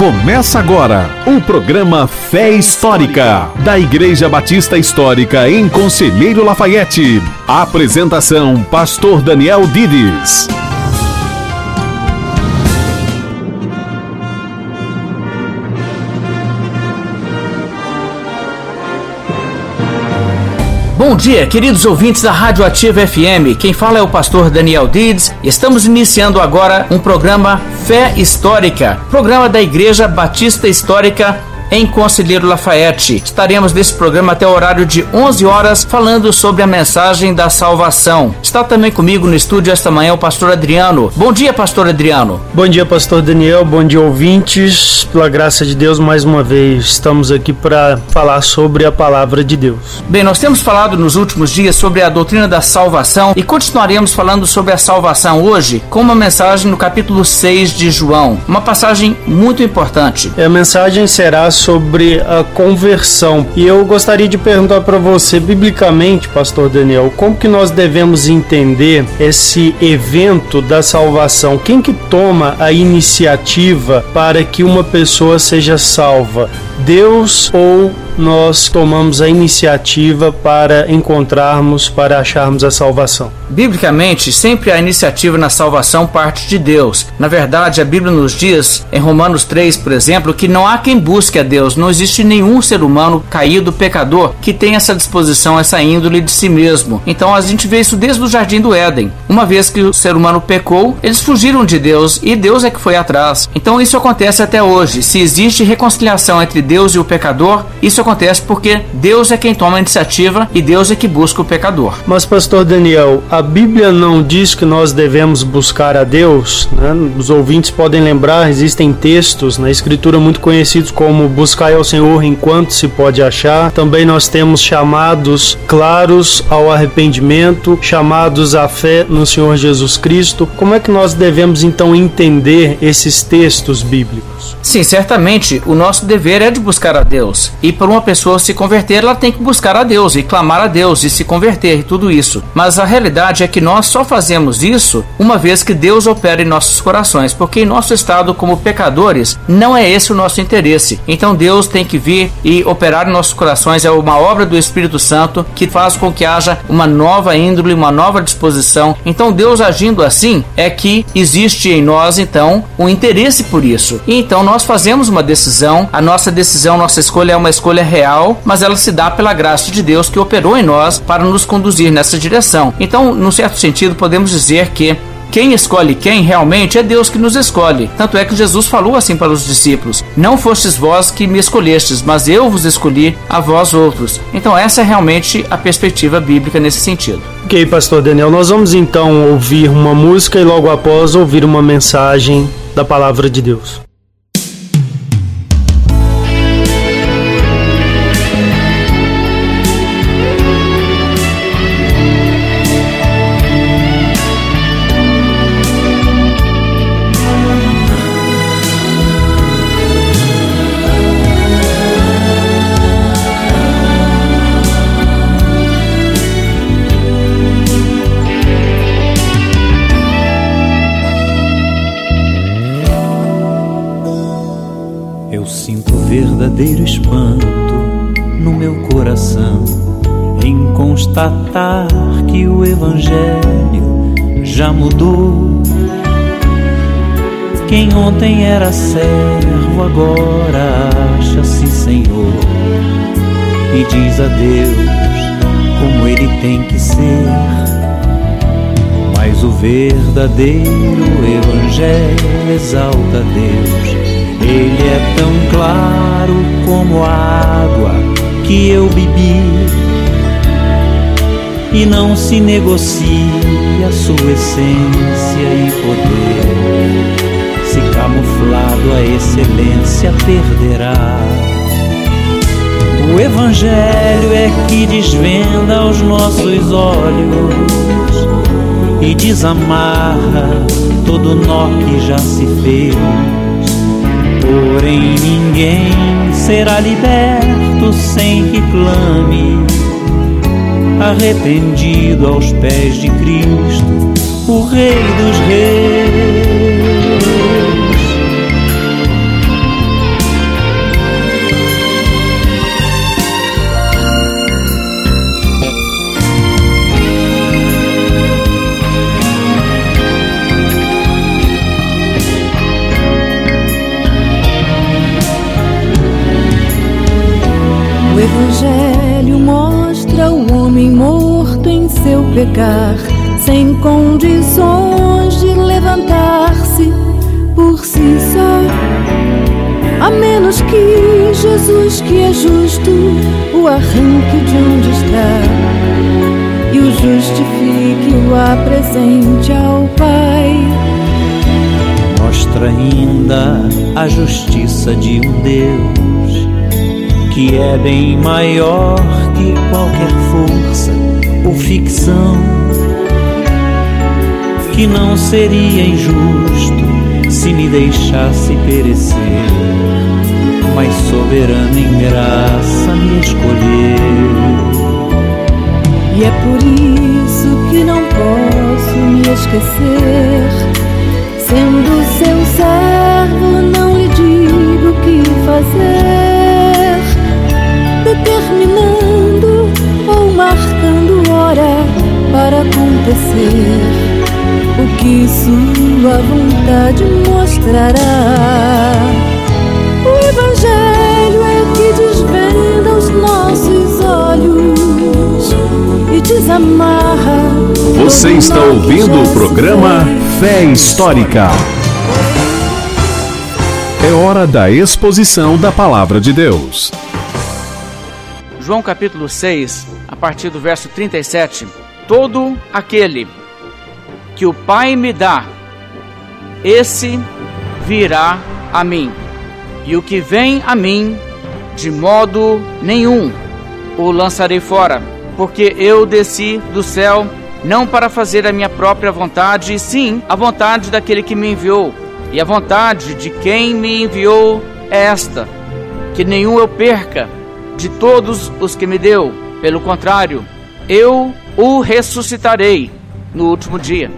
Começa agora o programa Fé Histórica, da Igreja Batista Histórica em Conselheiro Lafayette. apresentação: Pastor Daniel Dides. Bom dia, queridos ouvintes da Rádio Ativa FM. Quem fala é o pastor Daniel Dides. Estamos iniciando agora um programa Fé Histórica, programa da Igreja Batista Histórica em Conselheiro Lafayette. Estaremos nesse programa até o horário de 11 horas falando sobre a mensagem da salvação. Está também comigo no estúdio esta manhã o pastor Adriano. Bom dia, pastor Adriano. Bom dia, pastor Daniel. Bom dia, ouvintes. Pela graça de Deus, mais uma vez estamos aqui para falar sobre a palavra de Deus. Bem, nós temos falado nos últimos dias sobre a doutrina da salvação e continuaremos falando sobre a salvação hoje com uma mensagem no capítulo 6 de João. Uma passagem muito importante. A mensagem será sobre a conversão. E eu gostaria de perguntar para você, biblicamente, pastor Daniel, como que nós devemos entender esse evento da salvação? Quem que toma a iniciativa para que uma pessoa seja salva? Deus ou nós tomamos a iniciativa para encontrarmos, para acharmos a salvação? Biblicamente, sempre a iniciativa na salvação parte de Deus. Na verdade, a Bíblia nos diz, em Romanos 3, por exemplo, que não há quem busque a Deus. Não existe nenhum ser humano caído, pecador, que tenha essa disposição, essa índole de si mesmo. Então a gente vê isso desde o jardim do Éden. Uma vez que o ser humano pecou, eles fugiram de Deus e Deus é que foi atrás. Então isso acontece até hoje. Se existe reconciliação entre Deus e o pecador, isso acontece porque Deus é quem toma a iniciativa e Deus é que busca o pecador. Mas, pastor Daniel, a Bíblia não diz que nós devemos buscar a Deus. Né? Os ouvintes podem lembrar, existem textos na Escritura muito conhecidos como buscar ao Senhor enquanto se pode achar. Também nós temos chamados claros ao arrependimento, chamados à fé no Senhor Jesus Cristo. Como é que nós devemos então entender esses textos bíblicos? Sim, certamente o nosso dever é de buscar a Deus. E para uma pessoa se converter, ela tem que buscar a Deus e clamar a Deus e se converter e tudo isso. Mas a realidade é que nós só fazemos isso uma vez que Deus opera em nossos corações, porque em nosso estado como pecadores não é esse o nosso interesse. Então Deus tem que vir e operar em nossos corações é uma obra do Espírito Santo que faz com que haja uma nova índole, uma nova disposição. Então Deus agindo assim é que existe em nós então um interesse por isso. E então nós fazemos uma decisão, a nossa decisão, nossa escolha é uma escolha real, mas ela se dá pela graça de Deus que operou em nós para nos conduzir nessa direção. Então, num certo sentido, podemos dizer que quem escolhe quem realmente é Deus que nos escolhe. Tanto é que Jesus falou assim para os discípulos: Não fostes vós que me escolhestes, mas eu vos escolhi a vós outros. Então, essa é realmente a perspectiva bíblica nesse sentido. Ok, Pastor Daniel, nós vamos então ouvir uma música e logo após ouvir uma mensagem da palavra de Deus. Verdadeiro espanto no meu coração em constatar que o Evangelho já mudou. Quem ontem era servo agora acha-se Senhor e diz a Deus como ele tem que ser. Mas o verdadeiro Evangelho exalta a Deus ele é tão claro como a água que eu bebi e não se negocia sua essência e poder. Se camuflado a excelência perderá. O Evangelho é que desvenda os nossos olhos e desamarra todo nó que já se fez Porém, ninguém será liberto sem que clame, arrependido aos pés de Cristo, o Rei dos Reis. Pecar, sem condições de levantar-se por si só. A menos que Jesus, que é justo, o arranque de onde está e o justifique, o apresente ao Pai. Mostra ainda a justiça de um Deus que é bem maior que qualquer força ou ficção, que não seria injusto se me deixasse perecer, mas soberano em graça me escolheu. E é por isso que não posso me esquecer, sendo seu servo, não lhe digo o que fazer, determinando ou marcando hora para acontecer o que sua vontade mostrará. O Evangelho é que desvenda os nossos olhos e desamarra. Você está ouvindo o programa Fé Histórica. É hora da exposição da palavra de Deus. João capítulo 6, a partir do verso 37. Todo aquele que o Pai me dá, esse virá a mim. E o que vem a mim, de modo nenhum o lançarei fora, porque eu desci do céu não para fazer a minha própria vontade, sim a vontade daquele que me enviou. E a vontade de quem me enviou é esta: que nenhum eu perca de todos os que me deu. Pelo contrário, eu o ressuscitarei no último dia.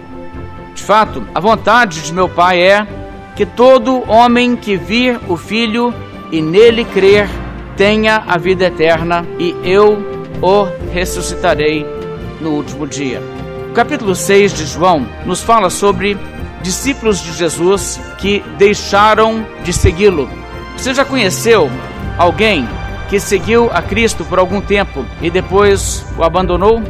De fato, a vontade de meu Pai é que todo homem que vir o Filho e nele crer tenha a vida eterna, e eu o ressuscitarei no último dia. O capítulo 6 de João nos fala sobre discípulos de Jesus que deixaram de segui-lo. Você já conheceu alguém que seguiu a Cristo por algum tempo e depois o abandonou?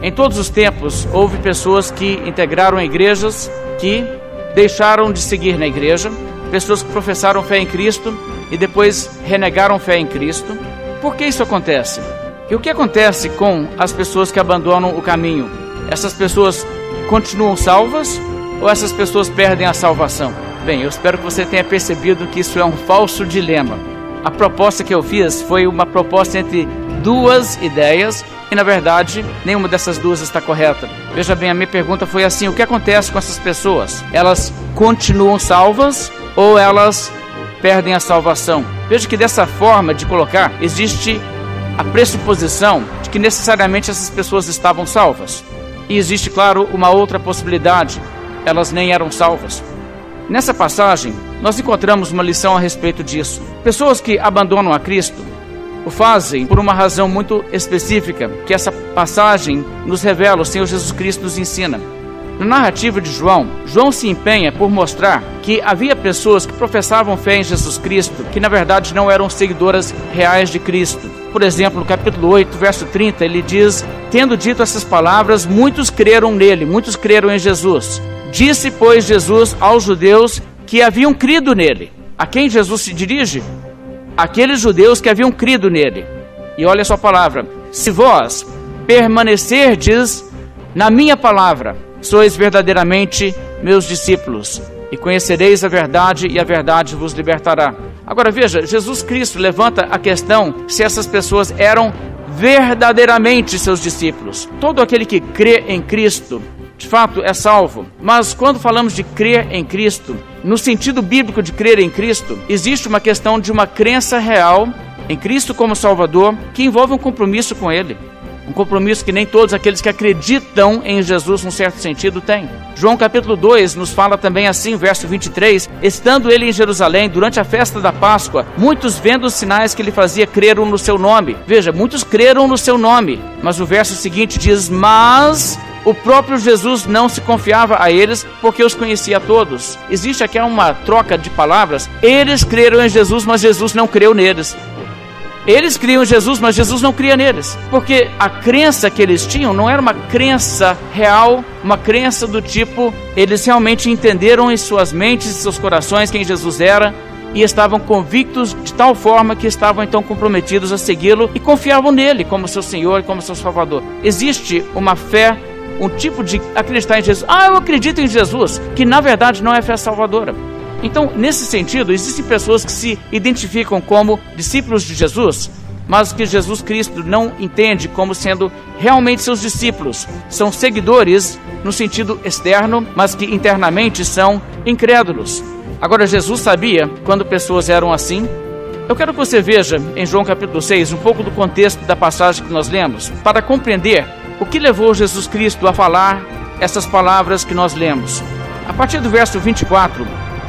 Em todos os tempos houve pessoas que integraram igrejas que deixaram de seguir na igreja, pessoas que professaram fé em Cristo e depois renegaram fé em Cristo. Por que isso acontece? E o que acontece com as pessoas que abandonam o caminho? Essas pessoas continuam salvas ou essas pessoas perdem a salvação? Bem, eu espero que você tenha percebido que isso é um falso dilema. A proposta que eu fiz foi uma proposta entre duas ideias e, na verdade, nenhuma dessas duas está correta. Veja bem, a minha pergunta foi assim: o que acontece com essas pessoas? Elas continuam salvas ou elas perdem a salvação? Veja que dessa forma de colocar existe a pressuposição de que necessariamente essas pessoas estavam salvas. E existe, claro, uma outra possibilidade: elas nem eram salvas. Nessa passagem, nós encontramos uma lição a respeito disso. Pessoas que abandonam a Cristo o fazem por uma razão muito específica que essa passagem nos revela, o Senhor Jesus Cristo nos ensina. Na narrativa de João, João se empenha por mostrar que havia pessoas que professavam fé em Jesus Cristo, que na verdade não eram seguidoras reais de Cristo. Por exemplo, no capítulo 8, verso 30, ele diz: Tendo dito essas palavras, muitos creram nele, muitos creram em Jesus. Disse, pois, Jesus aos judeus que haviam crido nele. A quem Jesus se dirige? Aqueles judeus que haviam crido nele. E olha a sua palavra: Se vós permanecerdes na minha palavra, sois verdadeiramente meus discípulos, e conhecereis a verdade, e a verdade vos libertará. Agora veja, Jesus Cristo levanta a questão se essas pessoas eram verdadeiramente seus discípulos. Todo aquele que crê em Cristo, de fato, é salvo. Mas quando falamos de crer em Cristo, no sentido bíblico de crer em Cristo, existe uma questão de uma crença real em Cristo como Salvador que envolve um compromisso com Ele. Um compromisso que nem todos aqueles que acreditam em Jesus, num certo sentido, têm. João capítulo 2 nos fala também assim, verso 23: Estando ele em Jerusalém durante a festa da Páscoa, muitos vendo os sinais que ele fazia creram no seu nome. Veja, muitos creram no seu nome. Mas o verso seguinte diz: Mas o próprio Jesus não se confiava a eles porque os conhecia todos. Existe aqui uma troca de palavras. Eles creram em Jesus, mas Jesus não creu neles. Eles criam Jesus, mas Jesus não cria neles. Porque a crença que eles tinham não era uma crença real, uma crença do tipo, eles realmente entenderam em suas mentes e seus corações quem Jesus era e estavam convictos de tal forma que estavam então comprometidos a segui-lo e confiavam nele como seu Senhor e como seu Salvador. Existe uma fé, um tipo de acreditar em Jesus. Ah, eu acredito em Jesus, que na verdade não é fé salvadora. Então, nesse sentido, existem pessoas que se identificam como discípulos de Jesus, mas que Jesus Cristo não entende como sendo realmente seus discípulos. São seguidores no sentido externo, mas que internamente são incrédulos. Agora, Jesus sabia quando pessoas eram assim. Eu quero que você veja em João capítulo 6 um pouco do contexto da passagem que nós lemos, para compreender o que levou Jesus Cristo a falar essas palavras que nós lemos. A partir do verso 24,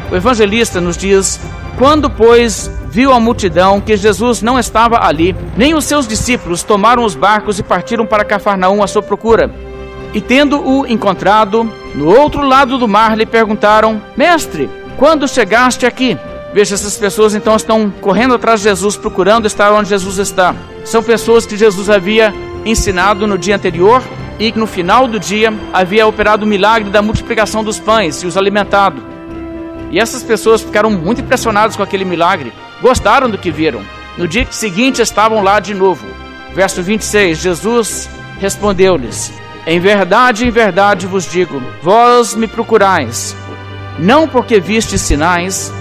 o evangelista nos diz: Quando, pois, viu a multidão que Jesus não estava ali, nem os seus discípulos tomaram os barcos e partiram para Cafarnaum à sua procura. E tendo-o encontrado, no outro lado do mar lhe perguntaram: Mestre, quando chegaste aqui? Veja, essas pessoas então estão correndo atrás de Jesus, procurando estar onde Jesus está. São pessoas que Jesus havia ensinado no dia anterior e que no final do dia havia operado o milagre da multiplicação dos pães e os alimentado. E essas pessoas ficaram muito impressionadas com aquele milagre, gostaram do que viram. No dia seguinte estavam lá de novo. Verso 26: Jesus respondeu-lhes: Em verdade, em verdade vos digo, vós me procurais, não porque vistes sinais,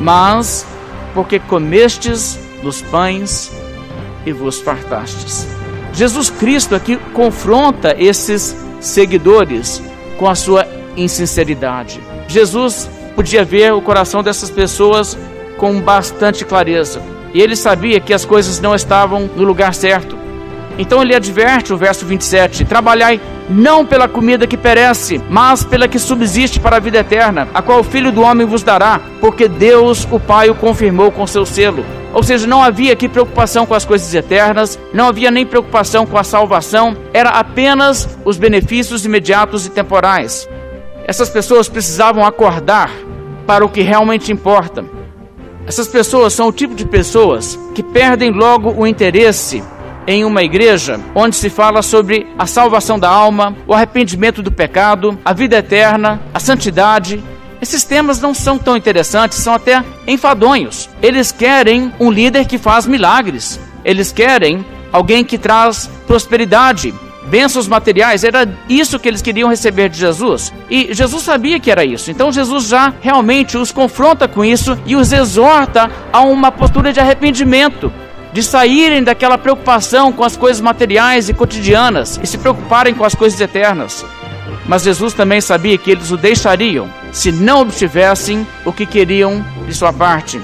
mas porque comestes dos pães e vos fartastes. Jesus Cristo aqui confronta esses seguidores com a sua insinceridade. Jesus podia ver o coração dessas pessoas com bastante clareza. E ele sabia que as coisas não estavam no lugar certo. Então ele adverte o verso 27: Trabalhai não pela comida que perece, mas pela que subsiste para a vida eterna, a qual o Filho do Homem vos dará, porque Deus, o Pai, o confirmou com seu selo. Ou seja, não havia aqui preocupação com as coisas eternas, não havia nem preocupação com a salvação, era apenas os benefícios imediatos e temporais. Essas pessoas precisavam acordar para o que realmente importa. Essas pessoas são o tipo de pessoas que perdem logo o interesse em uma igreja onde se fala sobre a salvação da alma, o arrependimento do pecado, a vida eterna, a santidade. Esses temas não são tão interessantes, são até enfadonhos. Eles querem um líder que faz milagres. Eles querem alguém que traz prosperidade, bênçãos materiais, era isso que eles queriam receber de Jesus. E Jesus sabia que era isso. Então Jesus já realmente os confronta com isso e os exorta a uma postura de arrependimento. De saírem daquela preocupação com as coisas materiais e cotidianas e se preocuparem com as coisas eternas. Mas Jesus também sabia que eles o deixariam se não obtivessem o que queriam de sua parte.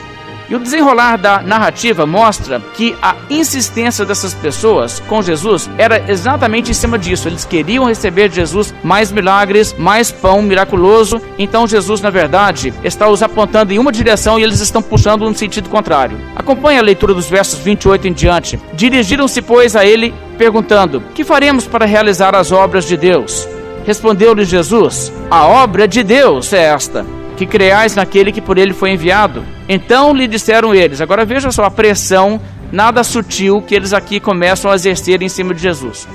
E o desenrolar da narrativa mostra que a insistência dessas pessoas com Jesus era exatamente em cima disso. Eles queriam receber de Jesus mais milagres, mais pão miraculoso. Então Jesus, na verdade, está os apontando em uma direção e eles estão puxando no sentido contrário. Acompanhe a leitura dos versos 28 em diante. Dirigiram-se, pois, a ele, perguntando: Que faremos para realizar as obras de Deus? Respondeu-lhe Jesus: A obra de Deus é esta que creais naquele que por ele foi enviado. Então lhe disseram eles: Agora veja só a pressão nada sutil que eles aqui começam a exercer em cima de Jesus.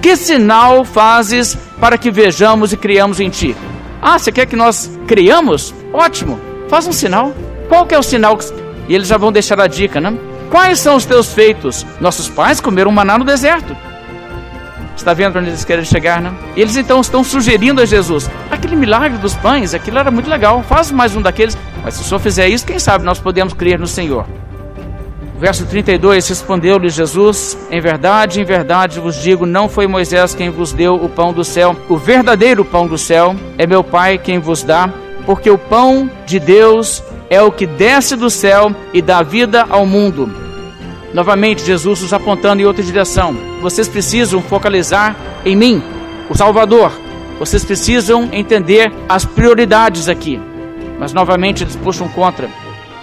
Que sinal fazes para que vejamos e criamos em ti? Ah, você quer que nós criamos? Ótimo, faz um sinal. Qual que é o sinal? E eles já vão deixar a dica, né? Quais são os teus feitos? Nossos pais comeram maná no deserto. Está vendo onde eles querem chegar, né? Eles então estão sugerindo a Jesus: aquele milagre dos pães, aquilo era muito legal, faz mais um daqueles. Mas se o senhor fizer isso, quem sabe nós podemos crer no Senhor. Verso 32: Respondeu-lhe Jesus: Em verdade, em verdade vos digo, não foi Moisés quem vos deu o pão do céu, o verdadeiro pão do céu é meu Pai quem vos dá, porque o pão de Deus é o que desce do céu e dá vida ao mundo. Novamente, Jesus os apontando em outra direção. Vocês precisam focalizar em mim, o Salvador. Vocês precisam entender as prioridades aqui. Mas novamente eles puxam contra.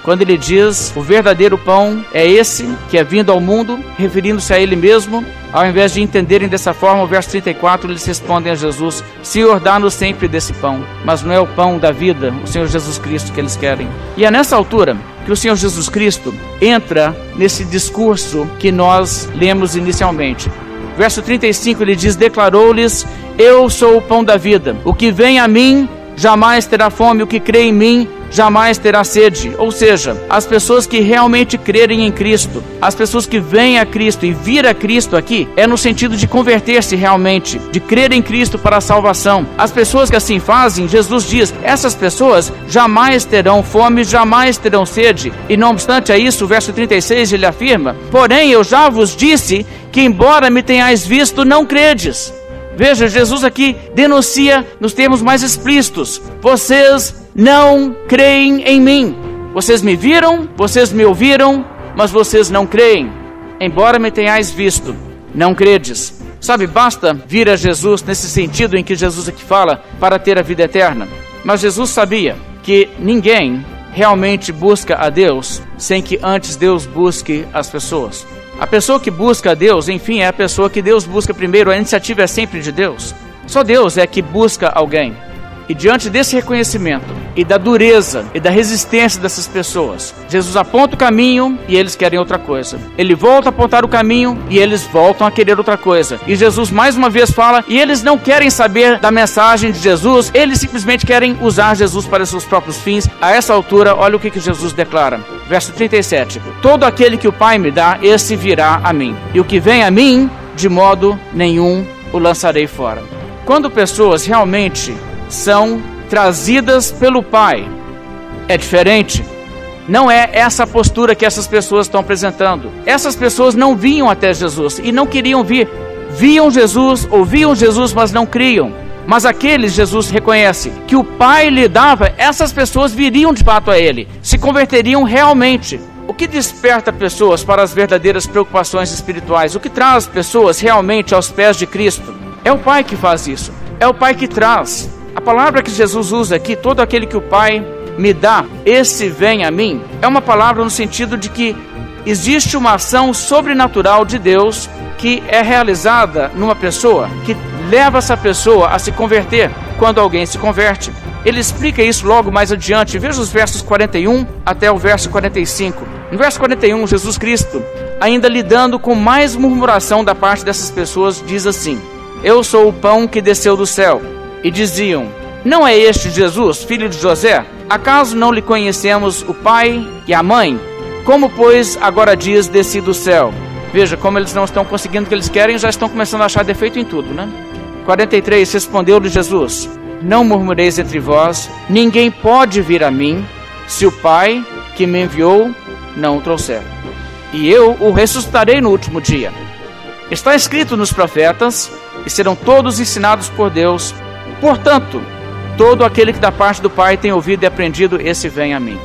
Quando ele diz o verdadeiro pão é esse que é vindo ao mundo, referindo-se a ele mesmo, ao invés de entenderem dessa forma, o verso 34 eles respondem a Jesus: Senhor, dá-nos sempre desse pão. Mas não é o pão da vida, o Senhor Jesus Cristo, que eles querem. E é nessa altura que o Senhor Jesus Cristo entra nesse discurso que nós lemos inicialmente. Verso 35 ele diz: Declarou-lhes: Eu sou o pão da vida. O que vem a mim jamais terá fome, o que crê em mim jamais terá sede. Ou seja, as pessoas que realmente crerem em Cristo, as pessoas que vêm a Cristo e vir a Cristo aqui, é no sentido de converter-se realmente, de crer em Cristo para a salvação. As pessoas que assim fazem, Jesus diz, essas pessoas jamais terão fome, jamais terão sede. E não obstante a isso, o verso 36 ele afirma: Porém, eu já vos disse que, embora me tenhais visto, não credes. Veja, Jesus aqui denuncia nos termos mais explícitos: vocês não creem em mim. Vocês me viram, vocês me ouviram, mas vocês não creem. Embora me tenhais visto, não credes. Sabe, basta vir a Jesus nesse sentido em que Jesus aqui fala para ter a vida eterna. Mas Jesus sabia que ninguém realmente busca a Deus sem que antes Deus busque as pessoas. A pessoa que busca a Deus, enfim, é a pessoa que Deus busca primeiro, a iniciativa é sempre de Deus. Só Deus é que busca alguém. E diante desse reconhecimento e da dureza e da resistência dessas pessoas, Jesus aponta o caminho e eles querem outra coisa. Ele volta a apontar o caminho e eles voltam a querer outra coisa. E Jesus mais uma vez fala e eles não querem saber da mensagem de Jesus, eles simplesmente querem usar Jesus para seus próprios fins. A essa altura, olha o que, que Jesus declara. Verso 37: Todo aquele que o Pai me dá, esse virá a mim. E o que vem a mim, de modo nenhum o lançarei fora. Quando pessoas realmente são trazidas pelo Pai. É diferente. Não é essa postura que essas pessoas estão apresentando. Essas pessoas não vinham até Jesus e não queriam vir. Viam Jesus, ouviam Jesus, mas não criam. Mas aqueles, Jesus reconhece, que o Pai lhe dava, essas pessoas viriam de fato a Ele, se converteriam realmente. O que desperta pessoas para as verdadeiras preocupações espirituais? O que traz pessoas realmente aos pés de Cristo? É o Pai que faz isso. É o Pai que traz. Palavra que Jesus usa aqui, todo aquele que o Pai me dá, esse vem a mim, é uma palavra no sentido de que existe uma ação sobrenatural de Deus que é realizada numa pessoa, que leva essa pessoa a se converter quando alguém se converte. Ele explica isso logo mais adiante. Veja os versos 41 até o verso 45. No verso 41, Jesus Cristo, ainda lidando com mais murmuração da parte dessas pessoas, diz assim: Eu sou o pão que desceu do céu e diziam: Não é este Jesus, filho de José? Acaso não lhe conhecemos o pai e a mãe? Como, pois, agora diz desci do céu? Veja, como eles não estão conseguindo o que eles querem, já estão começando a achar defeito em tudo, né? 43 Respondeu-lhe Jesus: Não murmureis entre vós, ninguém pode vir a mim se o Pai que me enviou não o trouxer. E eu o ressuscitarei no último dia. Está escrito nos profetas, e serão todos ensinados por Deus, Portanto, todo aquele que da parte do Pai tem ouvido e aprendido, esse vem a mim.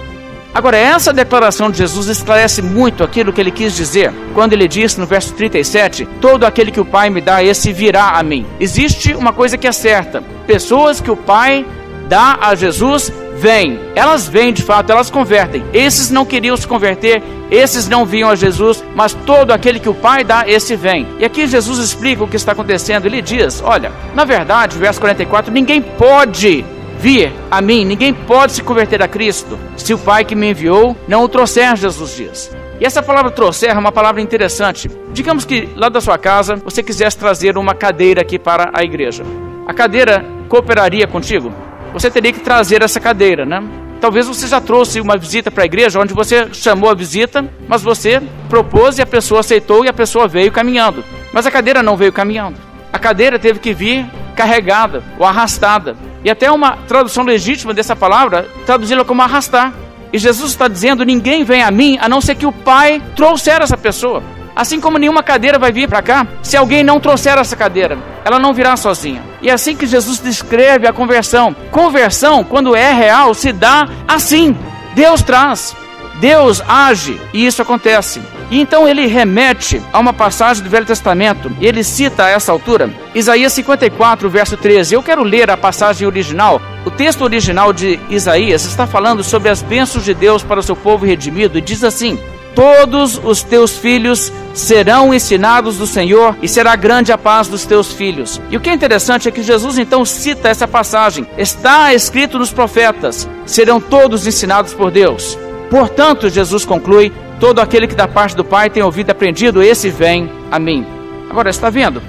Agora, essa declaração de Jesus esclarece muito aquilo que ele quis dizer quando ele disse no verso 37: Todo aquele que o Pai me dá, esse virá a mim. Existe uma coisa que é certa: pessoas que o Pai dá a Jesus vêm. Elas vêm de fato, elas convertem. Esses não queriam se converter, esses não vinham a Jesus, mas todo aquele que o Pai dá, esse vem. E aqui Jesus explica o que está acontecendo. Ele diz: Olha, na verdade, verso 44, ninguém pode vir a mim, ninguém pode se converter a Cristo se o Pai que me enviou não o trouxer, Jesus diz. E essa palavra trouxer é uma palavra interessante. Digamos que lá da sua casa você quisesse trazer uma cadeira aqui para a igreja. A cadeira cooperaria contigo? Você teria que trazer essa cadeira, né? Talvez você já trouxe uma visita para a igreja onde você chamou a visita, mas você propôs e a pessoa aceitou e a pessoa veio caminhando. Mas a cadeira não veio caminhando. A cadeira teve que vir carregada ou arrastada. E até uma tradução legítima dessa palavra, traduzi-la como arrastar. E Jesus está dizendo: ninguém vem a mim a não ser que o Pai trouxer essa pessoa. Assim como nenhuma cadeira vai vir para cá se alguém não trouxer essa cadeira. Ela não virá sozinha. E é assim que Jesus descreve a conversão. Conversão, quando é real, se dá assim. Deus traz. Deus age e isso acontece. E então ele remete a uma passagem do Velho Testamento e ele cita a essa altura Isaías 54, verso 13. Eu quero ler a passagem original. O texto original de Isaías está falando sobre as bênçãos de Deus para o seu povo redimido e diz assim: todos os teus filhos serão ensinados do Senhor e será grande a paz dos teus filhos. E o que é interessante é que Jesus então cita essa passagem. Está escrito nos profetas: serão todos ensinados por Deus. Portanto, Jesus conclui: todo aquele que da parte do Pai tem ouvido e aprendido, esse vem a mim. Agora, está vendo?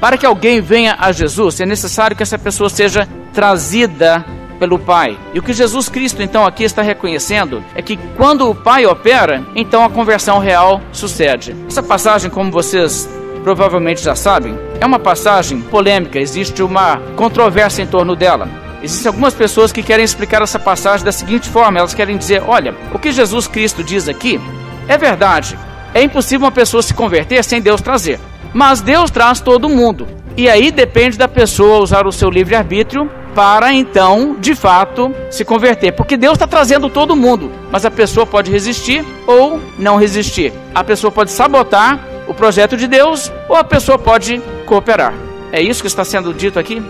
Para que alguém venha a Jesus, é necessário que essa pessoa seja trazida pelo Pai. E o que Jesus Cristo então aqui está reconhecendo é que quando o Pai opera, então a conversão real sucede. Essa passagem, como vocês provavelmente já sabem, é uma passagem polêmica, existe uma controvérsia em torno dela. Existem algumas pessoas que querem explicar essa passagem da seguinte forma: elas querem dizer, olha, o que Jesus Cristo diz aqui é verdade. É impossível uma pessoa se converter sem Deus trazer. Mas Deus traz todo mundo. E aí depende da pessoa usar o seu livre-arbítrio para então, de fato, se converter. Porque Deus está trazendo todo mundo, mas a pessoa pode resistir ou não resistir. A pessoa pode sabotar o projeto de Deus ou a pessoa pode cooperar. É isso que está sendo dito aqui?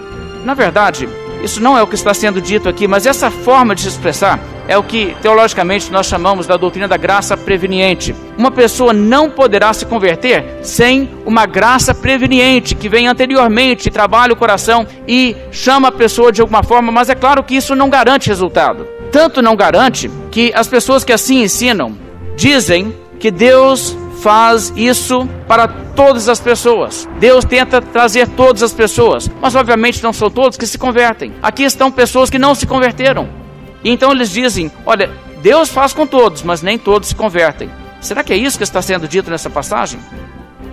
Na verdade, isso não é o que está sendo dito aqui, mas essa forma de se expressar é o que teologicamente nós chamamos da doutrina da graça preveniente. Uma pessoa não poderá se converter sem uma graça preveniente que vem anteriormente, trabalha o coração e chama a pessoa de alguma forma, mas é claro que isso não garante resultado. Tanto não garante que as pessoas que assim ensinam dizem que Deus faz isso para todas as pessoas. Deus tenta trazer todas as pessoas, mas obviamente não são todos que se convertem. Aqui estão pessoas que não se converteram. E então eles dizem: olha, Deus faz com todos, mas nem todos se convertem. Será que é isso que está sendo dito nessa passagem?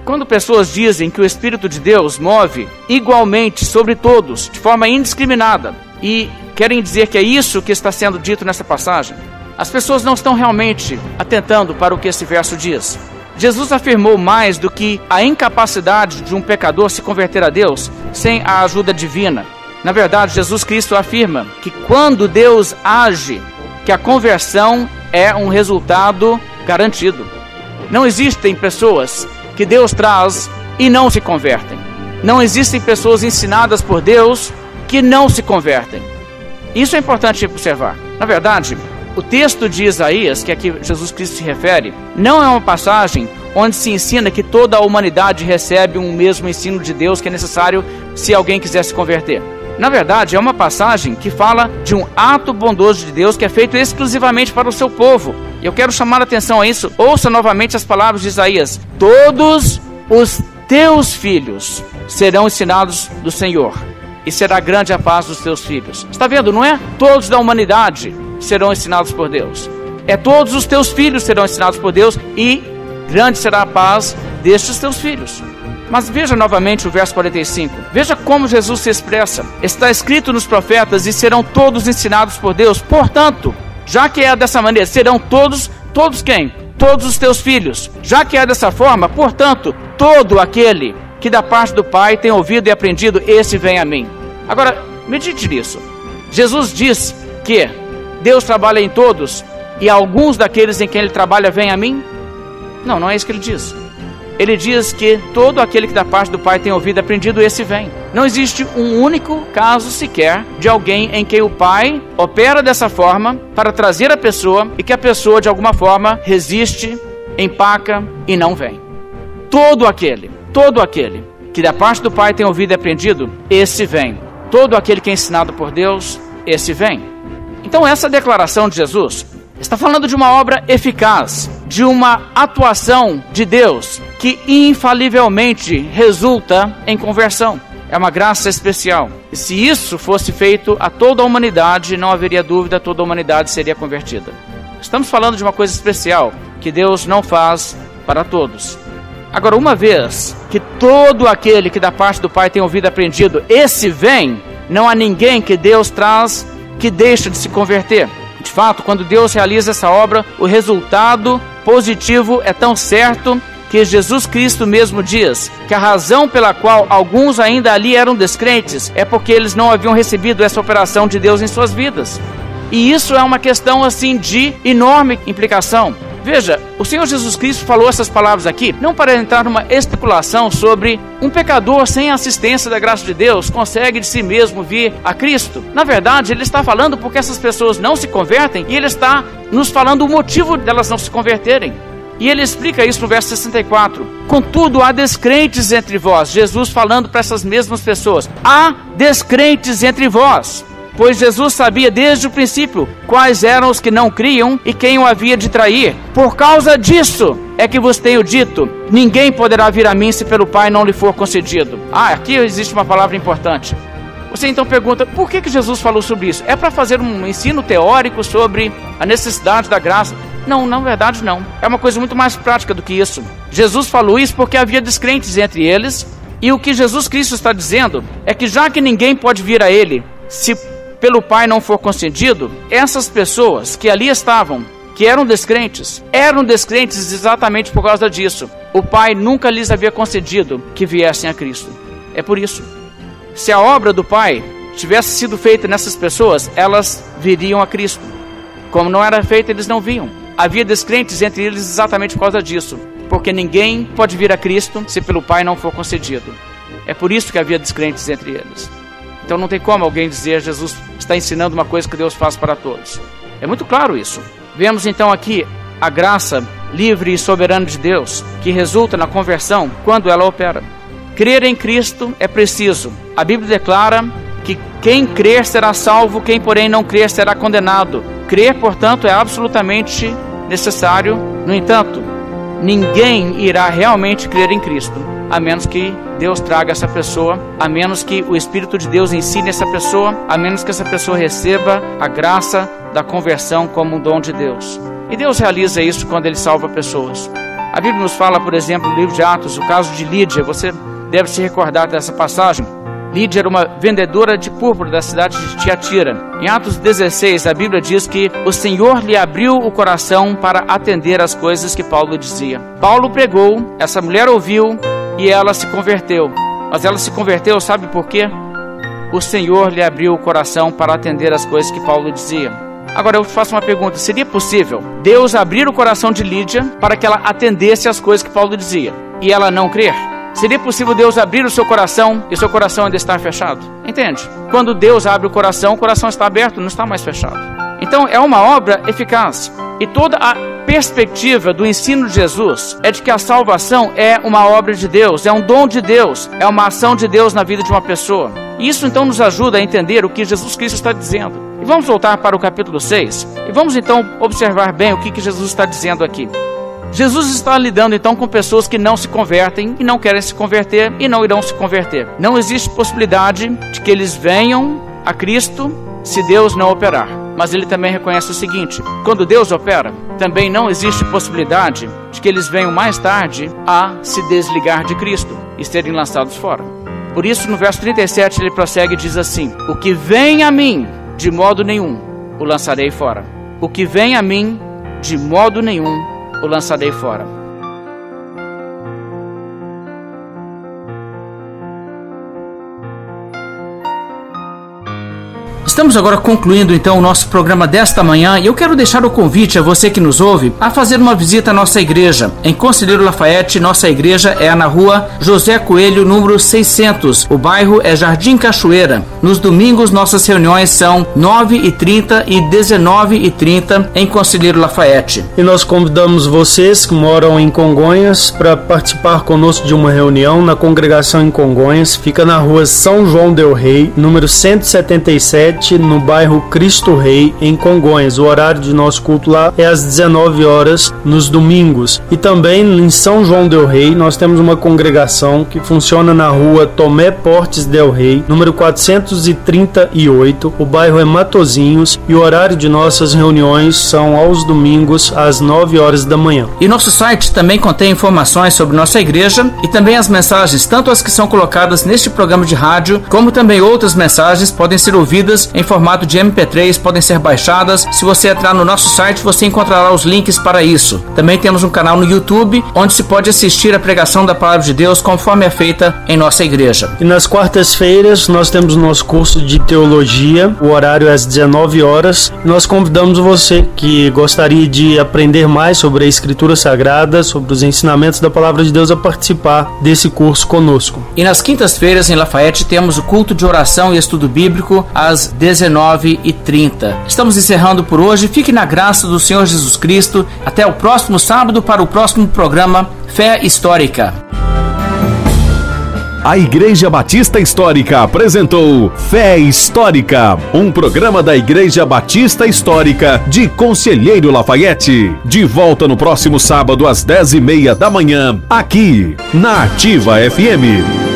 Quando pessoas dizem que o Espírito de Deus move igualmente sobre todos, de forma indiscriminada, e querem dizer que é isso que está sendo dito nessa passagem, as pessoas não estão realmente atentando para o que esse verso diz. Jesus afirmou mais do que a incapacidade de um pecador se converter a Deus sem a ajuda divina. Na verdade, Jesus Cristo afirma que quando Deus age, que a conversão é um resultado garantido. Não existem pessoas que Deus traz e não se convertem. Não existem pessoas ensinadas por Deus que não se convertem. Isso é importante observar. Na verdade, o texto de Isaías, que aqui Jesus Cristo se refere, não é uma passagem onde se ensina que toda a humanidade recebe um mesmo ensino de Deus que é necessário se alguém quiser se converter. Na verdade, é uma passagem que fala de um ato bondoso de Deus que é feito exclusivamente para o seu povo. Eu quero chamar a atenção a isso. Ouça novamente as palavras de Isaías: Todos os teus filhos serão ensinados do Senhor, e será grande a paz dos teus filhos. Está vendo, não é? Todos da humanidade serão ensinados por Deus. É todos os teus filhos serão ensinados por Deus e grande será a paz destes teus filhos. Mas veja novamente o verso 45. Veja como Jesus se expressa. Está escrito nos profetas e serão todos ensinados por Deus. Portanto, já que é dessa maneira, serão todos, todos quem? Todos os teus filhos. Já que é dessa forma, portanto, todo aquele que da parte do Pai tem ouvido e aprendido, esse vem a mim. Agora, medite nisso. Jesus diz que Deus trabalha em todos e alguns daqueles em quem ele trabalha vêm a mim? Não, não é isso que ele diz. Ele diz que todo aquele que da parte do Pai tem ouvido e aprendido, esse vem. Não existe um único caso sequer de alguém em que o Pai opera dessa forma para trazer a pessoa e que a pessoa de alguma forma resiste, empaca e não vem. Todo aquele, todo aquele que da parte do Pai tem ouvido e aprendido, esse vem. Todo aquele que é ensinado por Deus, esse vem. Então, essa declaração de Jesus está falando de uma obra eficaz, de uma atuação de Deus que infalivelmente resulta em conversão. É uma graça especial. E se isso fosse feito a toda a humanidade, não haveria dúvida, toda a humanidade seria convertida. Estamos falando de uma coisa especial que Deus não faz para todos. Agora, uma vez que todo aquele que da parte do Pai tem ouvido aprendido, esse vem, não há ninguém que Deus traz que deixa de se converter. De fato, quando Deus realiza essa obra, o resultado positivo é tão certo que Jesus Cristo mesmo diz que a razão pela qual alguns ainda ali eram descrentes é porque eles não haviam recebido essa operação de Deus em suas vidas. E isso é uma questão assim de enorme implicação. Veja, o Senhor Jesus Cristo falou essas palavras aqui não para entrar numa especulação sobre um pecador sem assistência da graça de Deus consegue de si mesmo vir a Cristo. Na verdade, ele está falando porque essas pessoas não se convertem e ele está nos falando o motivo delas não se converterem. E ele explica isso no verso 64. Contudo, há descrentes entre vós. Jesus falando para essas mesmas pessoas: há descrentes entre vós. Pois Jesus sabia desde o princípio quais eram os que não criam e quem o havia de trair. Por causa disso é que vos tenho dito: ninguém poderá vir a mim se pelo Pai não lhe for concedido. Ah, aqui existe uma palavra importante. Você então pergunta por que, que Jesus falou sobre isso? É para fazer um ensino teórico sobre a necessidade da graça? Não, na verdade não. É uma coisa muito mais prática do que isso. Jesus falou isso porque havia descrentes entre eles, e o que Jesus Cristo está dizendo é que já que ninguém pode vir a Ele se pelo Pai não for concedido, essas pessoas que ali estavam, que eram descrentes, eram descrentes exatamente por causa disso. O Pai nunca lhes havia concedido que viessem a Cristo. É por isso. Se a obra do Pai tivesse sido feita nessas pessoas, elas viriam a Cristo. Como não era feita, eles não viam. Havia descrentes entre eles exatamente por causa disso, porque ninguém pode vir a Cristo se pelo Pai não for concedido. É por isso que havia descrentes entre eles. Então não tem como alguém dizer Jesus está ensinando uma coisa que Deus faz para todos. É muito claro isso. Vemos então aqui a graça livre e soberana de Deus, que resulta na conversão quando ela opera. Crer em Cristo é preciso. A Bíblia declara que quem crer será salvo, quem porém não crer será condenado. Crer, portanto, é absolutamente necessário. No entanto, ninguém irá realmente crer em Cristo, a menos que Deus traga essa pessoa, a menos que o Espírito de Deus ensine essa pessoa, a menos que essa pessoa receba a graça da conversão como um dom de Deus. E Deus realiza isso quando Ele salva pessoas. A Bíblia nos fala, por exemplo, no livro de Atos, o caso de Lídia. Você deve se recordar dessa passagem. Lídia era uma vendedora de púrpura da cidade de Tiatira. Em Atos 16, a Bíblia diz que o Senhor lhe abriu o coração para atender às coisas que Paulo dizia. Paulo pregou, essa mulher ouviu e ela se converteu. Mas ela se converteu, sabe por quê? O Senhor lhe abriu o coração para atender às coisas que Paulo dizia. Agora eu faço uma pergunta: seria possível Deus abrir o coração de Lídia para que ela atendesse às coisas que Paulo dizia e ela não crer? Seria possível Deus abrir o seu coração e seu coração ainda estar fechado? Entende? Quando Deus abre o coração, o coração está aberto, não está mais fechado. Então é uma obra eficaz. E toda a perspectiva do ensino de Jesus é de que a salvação é uma obra de Deus, é um dom de Deus, é uma ação de Deus na vida de uma pessoa. Isso então nos ajuda a entender o que Jesus Cristo está dizendo. E vamos voltar para o capítulo 6 e vamos então observar bem o que, que Jesus está dizendo aqui. Jesus está lidando então com pessoas que não se convertem e não querem se converter e não irão se converter. Não existe possibilidade de que eles venham a Cristo se Deus não operar. Mas ele também reconhece o seguinte: quando Deus opera, também não existe possibilidade de que eles venham mais tarde a se desligar de Cristo e serem lançados fora. Por isso, no verso 37, ele prossegue e diz assim: O que vem a mim, de modo nenhum, o lançarei fora. O que vem a mim, de modo nenhum, o lançarei fora. Estamos agora concluindo então o nosso programa desta manhã e eu quero deixar o convite a você que nos ouve a fazer uma visita à nossa igreja. Em Conselheiro Lafayette, nossa igreja é na rua José Coelho, número 600. O bairro é Jardim Cachoeira. Nos domingos, nossas reuniões são 9h30 e 19h30 em Conselheiro Lafayette. E nós convidamos vocês que moram em Congonhas para participar conosco de uma reunião na congregação em Congonhas. Fica na rua São João Del Rei, número 177 no bairro Cristo Rei, em Congonhas. O horário de nosso culto lá é às 19 horas nos domingos. E também em São João Del Rei, nós temos uma congregação que funciona na rua Tomé Portes Del Rei, número 438. O bairro é Matozinhos e o horário de nossas reuniões são aos domingos às 9 horas da manhã. E nosso site também contém informações sobre nossa igreja e também as mensagens, tanto as que são colocadas neste programa de rádio, como também outras mensagens podem ser ouvidas em formato de MP3 podem ser baixadas. Se você entrar no nosso site, você encontrará os links para isso. Também temos um canal no YouTube onde se pode assistir a pregação da palavra de Deus conforme é feita em nossa igreja. E nas quartas-feiras nós temos o nosso curso de teologia. O horário é às 19 horas. Nós convidamos você que gostaria de aprender mais sobre a Escritura Sagrada, sobre os ensinamentos da palavra de Deus a participar desse curso conosco. E nas quintas-feiras em Lafayette temos o culto de oração e estudo bíblico às 19 e 30. Estamos encerrando por hoje. Fique na graça do Senhor Jesus Cristo. Até o próximo sábado para o próximo programa Fé Histórica. A Igreja Batista Histórica apresentou Fé Histórica, um programa da Igreja Batista Histórica de Conselheiro Lafayette. De volta no próximo sábado às dez e meia da manhã, aqui na Ativa FM.